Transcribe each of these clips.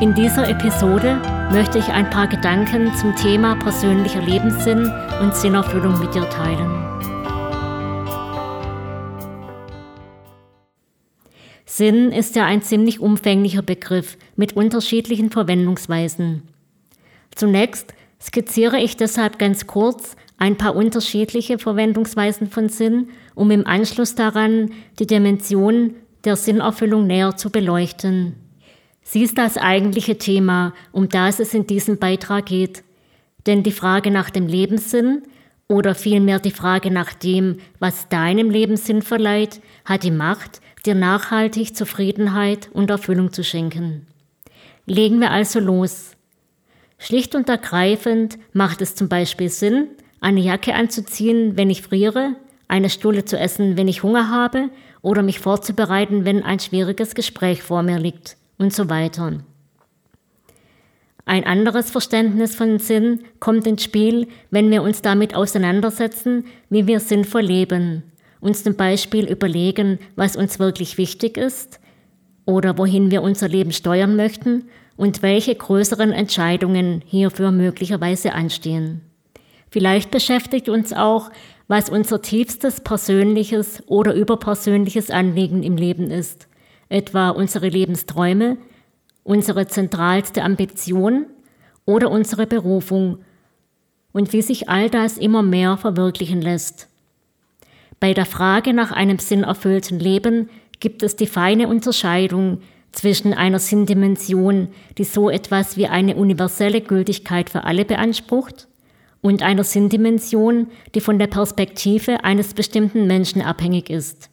In dieser Episode möchte ich ein paar Gedanken zum Thema persönlicher Lebenssinn und Sinnerfüllung mit dir teilen. Sinn ist ja ein ziemlich umfänglicher Begriff mit unterschiedlichen Verwendungsweisen. Zunächst skizziere ich deshalb ganz kurz ein paar unterschiedliche Verwendungsweisen von Sinn, um im Anschluss daran die Dimension der Sinnerfüllung näher zu beleuchten. Sie ist das eigentliche Thema, um das es in diesem Beitrag geht. Denn die Frage nach dem Lebenssinn oder vielmehr die Frage nach dem, was deinem Lebenssinn verleiht, hat die Macht, dir nachhaltig Zufriedenheit und Erfüllung zu schenken. Legen wir also los. Schlicht und ergreifend macht es zum Beispiel Sinn, eine Jacke anzuziehen, wenn ich friere, eine Stulle zu essen, wenn ich Hunger habe oder mich vorzubereiten, wenn ein schwieriges Gespräch vor mir liegt und so weiter. Ein anderes Verständnis von Sinn kommt ins Spiel, wenn wir uns damit auseinandersetzen, wie wir sinnvoll leben, uns zum Beispiel überlegen, was uns wirklich wichtig ist oder wohin wir unser Leben steuern möchten und welche größeren Entscheidungen hierfür möglicherweise anstehen. Vielleicht beschäftigt uns auch, was unser tiefstes persönliches oder überpersönliches Anliegen im Leben ist etwa unsere Lebensträume, unsere zentralste Ambition oder unsere Berufung und wie sich all das immer mehr verwirklichen lässt. Bei der Frage nach einem sinnerfüllten Leben gibt es die feine Unterscheidung zwischen einer Sinndimension, die so etwas wie eine universelle Gültigkeit für alle beansprucht, und einer Sinndimension, die von der Perspektive eines bestimmten Menschen abhängig ist.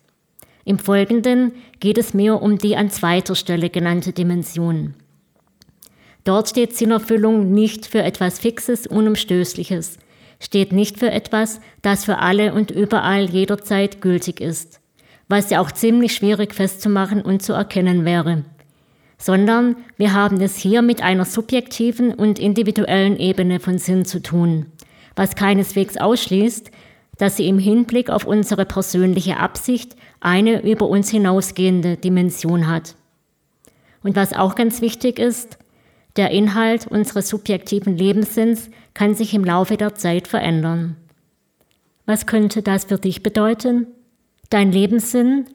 Im Folgenden geht es mir um die an zweiter Stelle genannte Dimension. Dort steht Sinnerfüllung nicht für etwas Fixes, Unumstößliches, steht nicht für etwas, das für alle und überall jederzeit gültig ist, was ja auch ziemlich schwierig festzumachen und zu erkennen wäre, sondern wir haben es hier mit einer subjektiven und individuellen Ebene von Sinn zu tun, was keineswegs ausschließt, dass sie im Hinblick auf unsere persönliche Absicht eine über uns hinausgehende Dimension hat. Und was auch ganz wichtig ist, der Inhalt unseres subjektiven Lebenssinns kann sich im Laufe der Zeit verändern. Was könnte das für dich bedeuten? Dein Lebenssinn,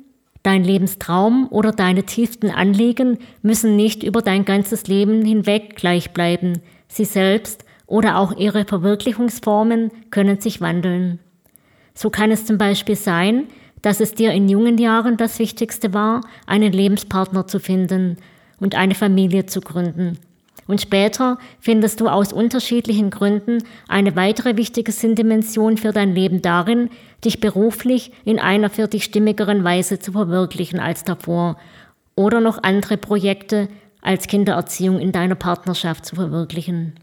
dein Lebenstraum oder deine tiefsten Anliegen müssen nicht über dein ganzes Leben hinweg gleich bleiben. Sie selbst oder auch ihre Verwirklichungsformen können sich wandeln. So kann es zum Beispiel sein, dass es dir in jungen Jahren das Wichtigste war, einen Lebenspartner zu finden und eine Familie zu gründen. Und später findest du aus unterschiedlichen Gründen eine weitere wichtige Sinndimension für dein Leben darin, dich beruflich in einer für dich stimmigeren Weise zu verwirklichen als davor oder noch andere Projekte als Kindererziehung in deiner Partnerschaft zu verwirklichen.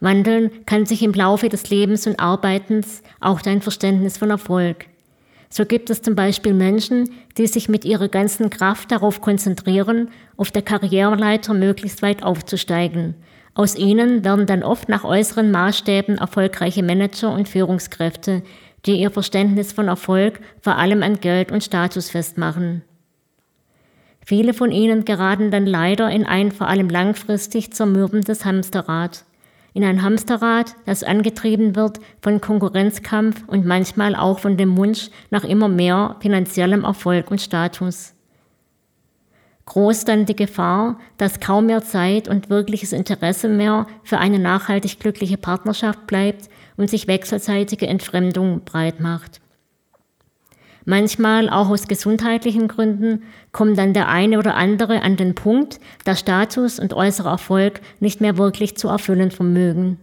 Wandeln kann sich im Laufe des Lebens und Arbeitens auch dein Verständnis von Erfolg. So gibt es zum Beispiel Menschen, die sich mit ihrer ganzen Kraft darauf konzentrieren, auf der Karriereleiter möglichst weit aufzusteigen. Aus ihnen werden dann oft nach äußeren Maßstäben erfolgreiche Manager und Führungskräfte, die ihr Verständnis von Erfolg vor allem an Geld und Status festmachen. Viele von ihnen geraten dann leider in ein vor allem langfristig zermürbendes Hamsterrad in ein Hamsterrad, das angetrieben wird von Konkurrenzkampf und manchmal auch von dem Wunsch nach immer mehr finanziellem Erfolg und Status. Groß dann die Gefahr, dass kaum mehr Zeit und wirkliches Interesse mehr für eine nachhaltig glückliche Partnerschaft bleibt und sich wechselseitige Entfremdung breit macht. Manchmal, auch aus gesundheitlichen Gründen, kommt dann der eine oder andere an den Punkt, dass Status und äußerer Erfolg nicht mehr wirklich zu erfüllen vermögen.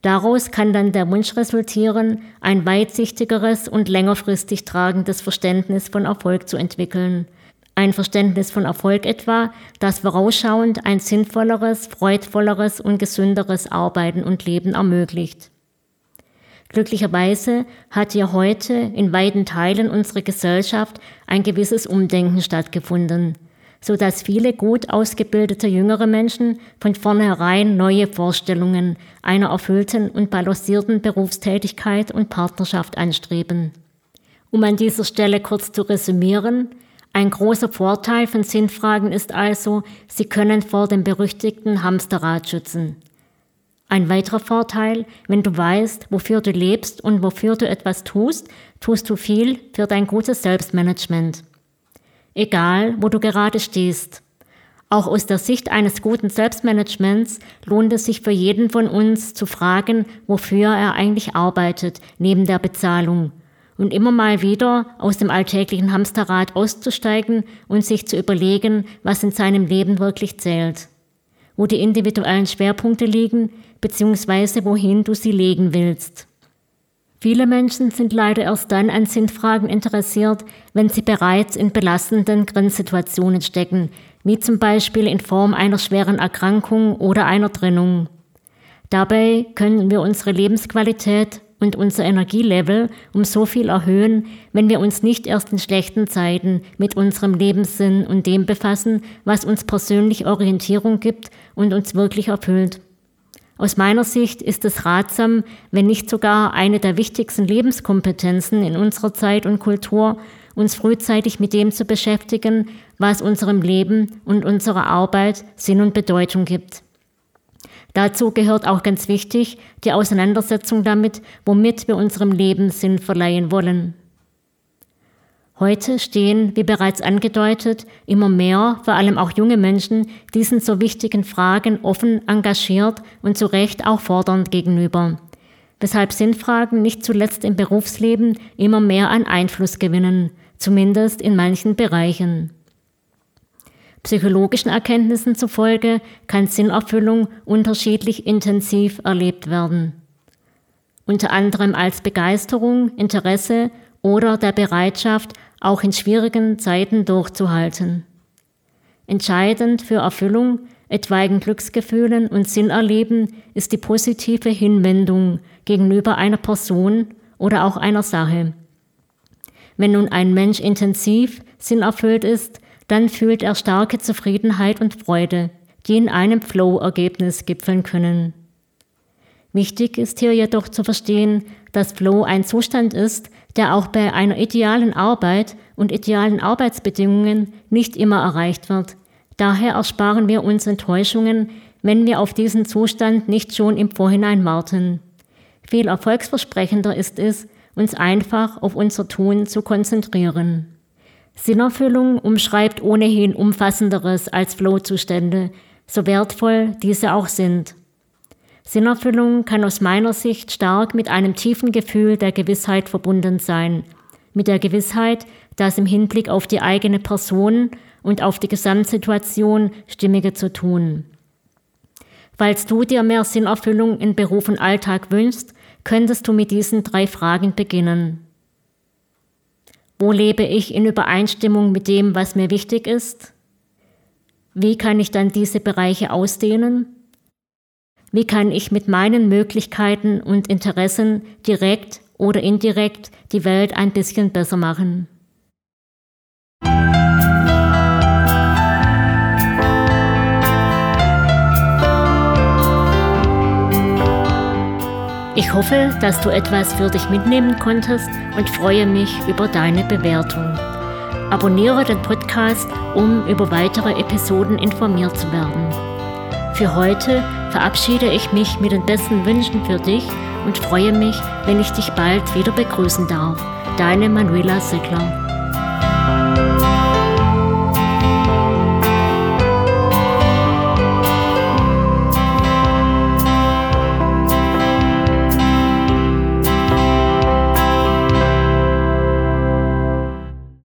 Daraus kann dann der Wunsch resultieren, ein weitsichtigeres und längerfristig tragendes Verständnis von Erfolg zu entwickeln, Ein Verständnis von Erfolg etwa, das vorausschauend ein sinnvolleres, freudvolleres und gesünderes Arbeiten und Leben ermöglicht. Glücklicherweise hat hier heute in weiten Teilen unserer Gesellschaft ein gewisses Umdenken stattgefunden, so dass viele gut ausgebildete jüngere Menschen von vornherein neue Vorstellungen einer erfüllten und balancierten Berufstätigkeit und Partnerschaft anstreben. Um an dieser Stelle kurz zu resümieren, ein großer Vorteil von Sinnfragen ist also, sie können vor dem berüchtigten Hamsterrad schützen. Ein weiterer Vorteil, wenn du weißt, wofür du lebst und wofür du etwas tust, tust du viel für dein gutes Selbstmanagement. Egal, wo du gerade stehst. Auch aus der Sicht eines guten Selbstmanagements lohnt es sich für jeden von uns zu fragen, wofür er eigentlich arbeitet, neben der Bezahlung. Und immer mal wieder aus dem alltäglichen Hamsterrad auszusteigen und sich zu überlegen, was in seinem Leben wirklich zählt. Wo die individuellen Schwerpunkte liegen, beziehungsweise wohin du sie legen willst. Viele Menschen sind leider erst dann an Sinnfragen interessiert, wenn sie bereits in belastenden Grenzsituationen stecken, wie zum Beispiel in Form einer schweren Erkrankung oder einer Trennung. Dabei können wir unsere Lebensqualität und unser Energielevel um so viel erhöhen, wenn wir uns nicht erst in schlechten Zeiten mit unserem Lebenssinn und dem befassen, was uns persönlich Orientierung gibt und uns wirklich erfüllt. Aus meiner Sicht ist es ratsam, wenn nicht sogar eine der wichtigsten Lebenskompetenzen in unserer Zeit und Kultur, uns frühzeitig mit dem zu beschäftigen, was unserem Leben und unserer Arbeit Sinn und Bedeutung gibt. Dazu gehört auch ganz wichtig die Auseinandersetzung damit, womit wir unserem Leben Sinn verleihen wollen. Heute stehen, wie bereits angedeutet, immer mehr, vor allem auch junge Menschen, diesen so wichtigen Fragen offen, engagiert und zu Recht auch fordernd gegenüber. Weshalb Sinnfragen nicht zuletzt im Berufsleben immer mehr an Einfluss gewinnen, zumindest in manchen Bereichen. Psychologischen Erkenntnissen zufolge kann Sinnerfüllung unterschiedlich intensiv erlebt werden. Unter anderem als Begeisterung, Interesse oder der Bereitschaft, auch in schwierigen Zeiten durchzuhalten. Entscheidend für Erfüllung, etwaigen Glücksgefühlen und Sinnerleben ist die positive Hinwendung gegenüber einer Person oder auch einer Sache. Wenn nun ein Mensch intensiv sinnerfüllt ist, dann fühlt er starke Zufriedenheit und Freude, die in einem Flow-Ergebnis gipfeln können. Wichtig ist hier jedoch zu verstehen, dass Flow ein Zustand ist, der auch bei einer idealen Arbeit und idealen Arbeitsbedingungen nicht immer erreicht wird. Daher ersparen wir uns Enttäuschungen, wenn wir auf diesen Zustand nicht schon im Vorhinein warten. Viel erfolgsversprechender ist es, uns einfach auf unser Tun zu konzentrieren. Sinnerfüllung umschreibt ohnehin umfassenderes als Flow-Zustände, so wertvoll diese auch sind. Sinnerfüllung kann aus meiner Sicht stark mit einem tiefen Gefühl der Gewissheit verbunden sein. Mit der Gewissheit, dass im Hinblick auf die eigene Person und auf die Gesamtsituation Stimmige zu tun. Falls du dir mehr Sinnerfüllung in Beruf und Alltag wünschst, könntest du mit diesen drei Fragen beginnen. Wo lebe ich in Übereinstimmung mit dem, was mir wichtig ist? Wie kann ich dann diese Bereiche ausdehnen? Wie kann ich mit meinen Möglichkeiten und Interessen direkt oder indirekt die Welt ein bisschen besser machen? Ich hoffe, dass du etwas für dich mitnehmen konntest und freue mich über deine Bewertung. Abonniere den Podcast, um über weitere Episoden informiert zu werden. Für heute verabschiede ich mich mit den besten Wünschen für dich und freue mich, wenn ich dich bald wieder begrüßen darf. Deine Manuela Sickler.